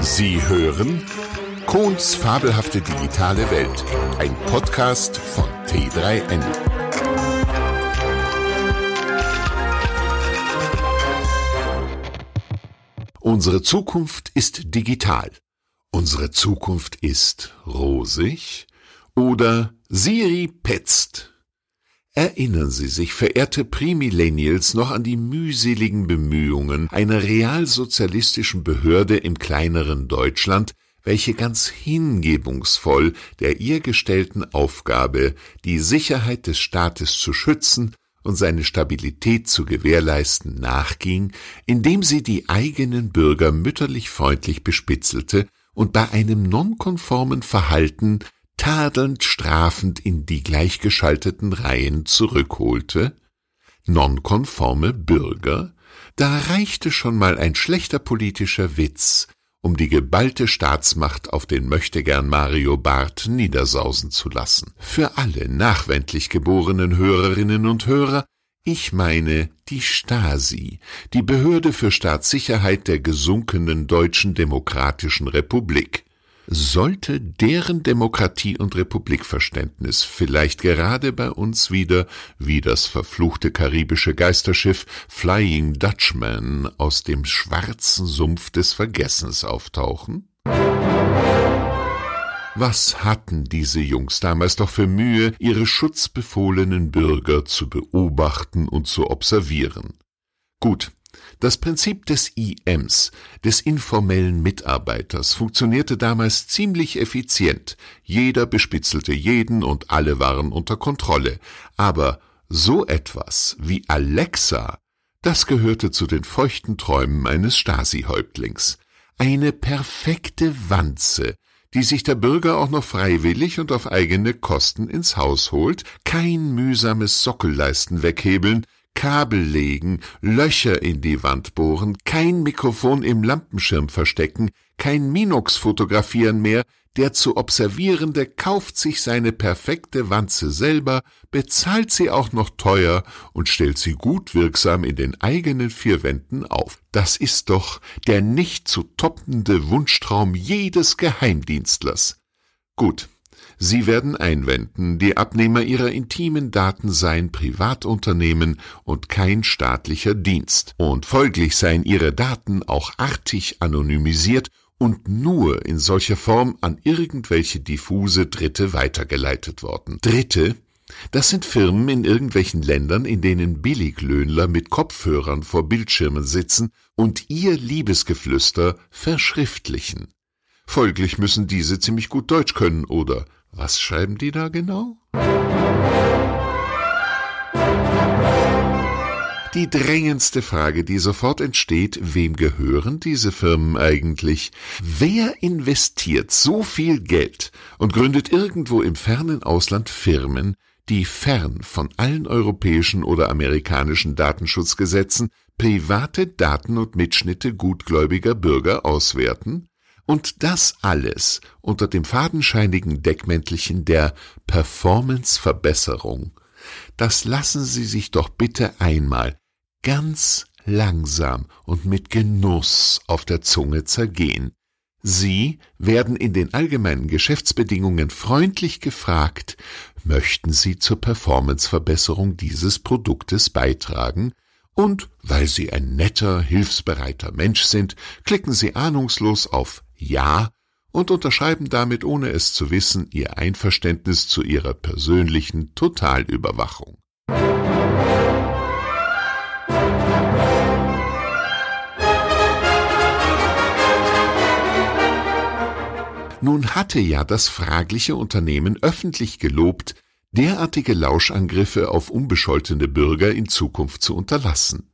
Sie hören Kohns fabelhafte digitale Welt, ein Podcast von T3N. Unsere Zukunft ist digital. Unsere Zukunft ist rosig oder Siri petzt. Erinnern Sie sich, verehrte Primillennials, noch an die mühseligen Bemühungen einer realsozialistischen Behörde im kleineren Deutschland, welche ganz hingebungsvoll der ihr gestellten Aufgabe, die Sicherheit des Staates zu schützen und seine Stabilität zu gewährleisten, nachging, indem sie die eigenen Bürger mütterlich freundlich bespitzelte und bei einem nonkonformen Verhalten tadelnd strafend in die gleichgeschalteten Reihen zurückholte, nonkonforme Bürger, da reichte schon mal ein schlechter politischer Witz, um die geballte Staatsmacht auf den Möchtegern Mario Barth niedersausen zu lassen. Für alle nachwendlich geborenen Hörerinnen und Hörer, ich meine die Stasi, die Behörde für Staatssicherheit der gesunkenen Deutschen Demokratischen Republik, sollte deren Demokratie- und Republikverständnis vielleicht gerade bei uns wieder wie das verfluchte karibische Geisterschiff Flying Dutchman aus dem schwarzen Sumpf des Vergessens auftauchen? Was hatten diese Jungs damals doch für Mühe, ihre schutzbefohlenen Bürger zu beobachten und zu observieren? Gut, das Prinzip des IMs, des informellen Mitarbeiters, funktionierte damals ziemlich effizient. Jeder bespitzelte jeden und alle waren unter Kontrolle. Aber so etwas wie Alexa, das gehörte zu den feuchten Träumen eines Stasi-Häuptlings. Eine perfekte Wanze, die sich der Bürger auch noch freiwillig und auf eigene Kosten ins Haus holt, kein mühsames Sockelleisten weghebeln, Kabel legen, Löcher in die Wand bohren, kein Mikrofon im Lampenschirm verstecken, kein Minox fotografieren mehr, der zu Observierende kauft sich seine perfekte Wanze selber, bezahlt sie auch noch teuer und stellt sie gut wirksam in den eigenen vier Wänden auf. Das ist doch der nicht zu toppende Wunschtraum jedes Geheimdienstlers. Gut, Sie werden einwenden, die Abnehmer ihrer intimen Daten seien Privatunternehmen und kein staatlicher Dienst, und folglich seien ihre Daten auch artig anonymisiert und nur in solcher Form an irgendwelche diffuse Dritte weitergeleitet worden. Dritte, das sind Firmen in irgendwelchen Ländern, in denen Billiglöhnler mit Kopfhörern vor Bildschirmen sitzen und ihr Liebesgeflüster verschriftlichen. Folglich müssen diese ziemlich gut Deutsch können oder was schreiben die da genau? Die drängendste Frage, die sofort entsteht, wem gehören diese Firmen eigentlich? Wer investiert so viel Geld und gründet irgendwo im fernen Ausland Firmen, die fern von allen europäischen oder amerikanischen Datenschutzgesetzen private Daten und Mitschnitte gutgläubiger Bürger auswerten? Und das alles unter dem fadenscheinigen Deckmäntelchen der Performance-Verbesserung. Das lassen Sie sich doch bitte einmal ganz langsam und mit Genuss auf der Zunge zergehen. Sie werden in den allgemeinen Geschäftsbedingungen freundlich gefragt, möchten Sie zur Performanceverbesserung dieses Produktes beitragen? Und weil Sie ein netter, hilfsbereiter Mensch sind, klicken Sie ahnungslos auf ja und unterschreiben damit, ohne es zu wissen, ihr Einverständnis zu ihrer persönlichen Totalüberwachung. Nun hatte ja das fragliche Unternehmen öffentlich gelobt, derartige Lauschangriffe auf unbescholtene Bürger in Zukunft zu unterlassen.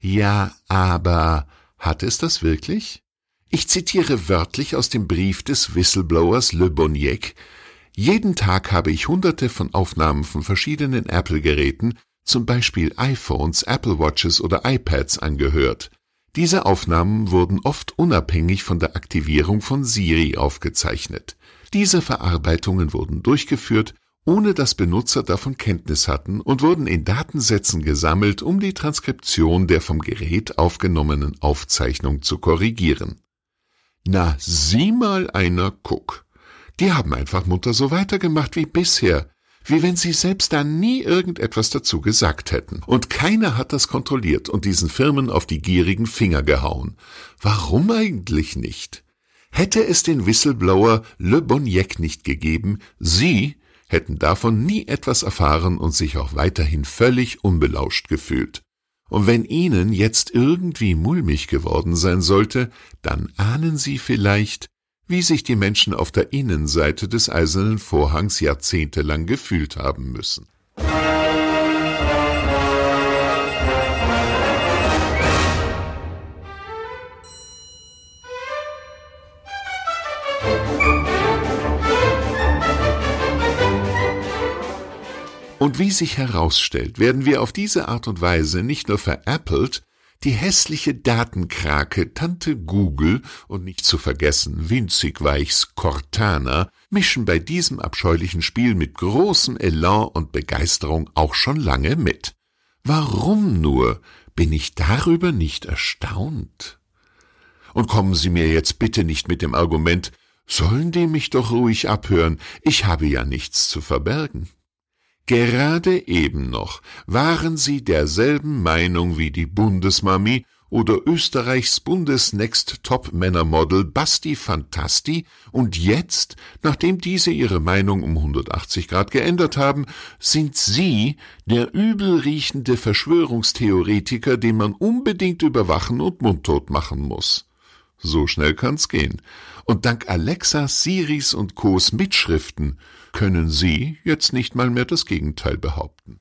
Ja, aber hat es das wirklich? Ich zitiere wörtlich aus dem Brief des Whistleblowers Le Boniek. Jeden Tag habe ich hunderte von Aufnahmen von verschiedenen Apple-Geräten, zum Beispiel iPhones, Apple Watches oder iPads angehört. Diese Aufnahmen wurden oft unabhängig von der Aktivierung von Siri aufgezeichnet. Diese Verarbeitungen wurden durchgeführt, ohne dass Benutzer davon Kenntnis hatten und wurden in Datensätzen gesammelt, um die Transkription der vom Gerät aufgenommenen Aufzeichnung zu korrigieren. Na, sieh mal einer guck. Die haben einfach munter so weitergemacht wie bisher, wie wenn sie selbst da nie irgendetwas dazu gesagt hätten. Und keiner hat das kontrolliert und diesen Firmen auf die gierigen Finger gehauen. Warum eigentlich nicht? Hätte es den Whistleblower Le Boniec nicht gegeben, sie hätten davon nie etwas erfahren und sich auch weiterhin völlig unbelauscht gefühlt. Und wenn Ihnen jetzt irgendwie mulmig geworden sein sollte, dann ahnen Sie vielleicht, wie sich die Menschen auf der Innenseite des eisernen Vorhangs jahrzehntelang gefühlt haben müssen. Und wie sich herausstellt, werden wir auf diese Art und Weise nicht nur veräppelt, die hässliche Datenkrake Tante Google und nicht zu vergessen winzig weichs Cortana mischen bei diesem abscheulichen Spiel mit großem Elan und Begeisterung auch schon lange mit. Warum nur bin ich darüber nicht erstaunt? Und kommen Sie mir jetzt bitte nicht mit dem Argument, sollen die mich doch ruhig abhören, ich habe ja nichts zu verbergen. Gerade eben noch waren sie derselben Meinung wie die Bundesmami oder Österreichs Bundesnext Top Männermodel Basti Fantasti und jetzt, nachdem diese ihre Meinung um 180 Grad geändert haben, sind sie der übelriechende Verschwörungstheoretiker, den man unbedingt überwachen und mundtot machen muss. So schnell kann's gehen. Und dank Alexa, Siris und Co's Mitschriften können Sie jetzt nicht mal mehr das Gegenteil behaupten.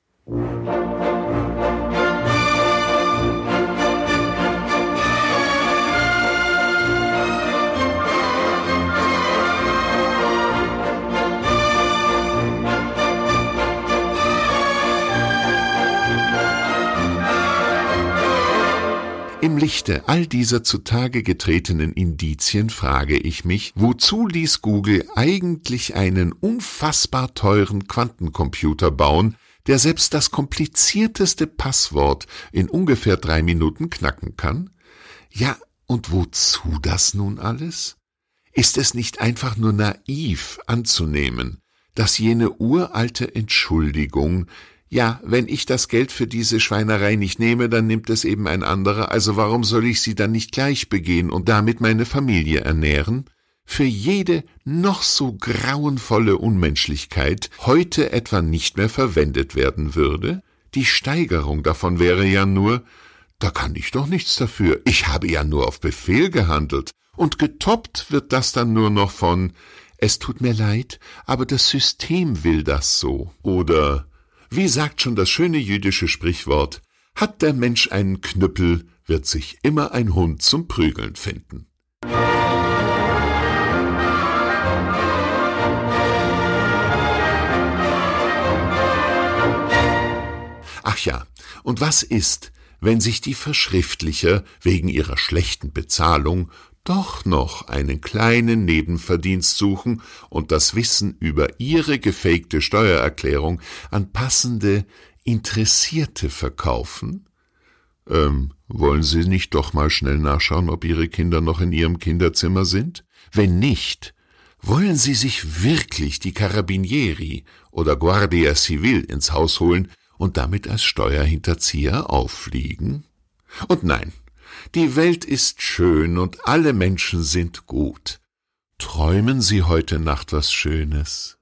Im Lichte all dieser zutage getretenen Indizien frage ich mich, wozu ließ Google eigentlich einen unfassbar teuren Quantencomputer bauen, der selbst das komplizierteste Passwort in ungefähr drei Minuten knacken kann? Ja, und wozu das nun alles? Ist es nicht einfach nur naiv anzunehmen, dass jene uralte Entschuldigung, ja, wenn ich das Geld für diese Schweinerei nicht nehme, dann nimmt es eben ein anderer, also warum soll ich sie dann nicht gleich begehen und damit meine Familie ernähren? Für jede noch so grauenvolle Unmenschlichkeit heute etwa nicht mehr verwendet werden würde? Die Steigerung davon wäre ja nur, da kann ich doch nichts dafür, ich habe ja nur auf Befehl gehandelt, und getoppt wird das dann nur noch von, es tut mir leid, aber das System will das so, oder wie sagt schon das schöne jüdische Sprichwort, hat der Mensch einen Knüppel, wird sich immer ein Hund zum Prügeln finden. Ach ja, und was ist, wenn sich die Verschriftlicher wegen ihrer schlechten Bezahlung doch noch einen kleinen Nebenverdienst suchen und das Wissen über ihre gefakte Steuererklärung an passende Interessierte verkaufen? Ähm, wollen Sie nicht doch mal schnell nachschauen, ob Ihre Kinder noch in Ihrem Kinderzimmer sind? Wenn nicht, wollen Sie sich wirklich die Carabinieri oder Guardia Civil ins Haus holen und damit als Steuerhinterzieher auffliegen? Und nein, die Welt ist schön und alle Menschen sind gut. Träumen Sie heute Nacht was Schönes.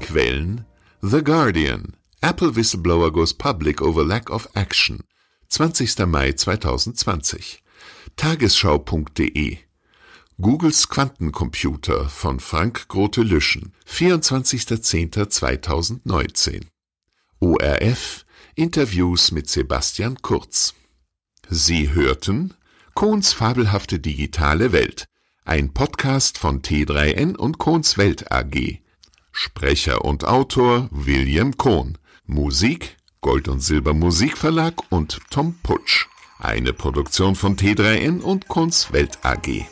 Quellen The Guardian Apple Whistleblower goes public over lack of action 20. Mai 2020 Tagesschau.de Googles Quantencomputer von Frank Grote-Lüschen 24.10.2019 ORF Interviews mit Sebastian Kurz Sie hörten Kohns fabelhafte digitale Welt, ein Podcast von T3N und Kohns Welt AG. Sprecher und Autor William Kohn. Musik Gold und Silber Musikverlag und Tom Putsch. Eine Produktion von T3N und Kunstwelt AG.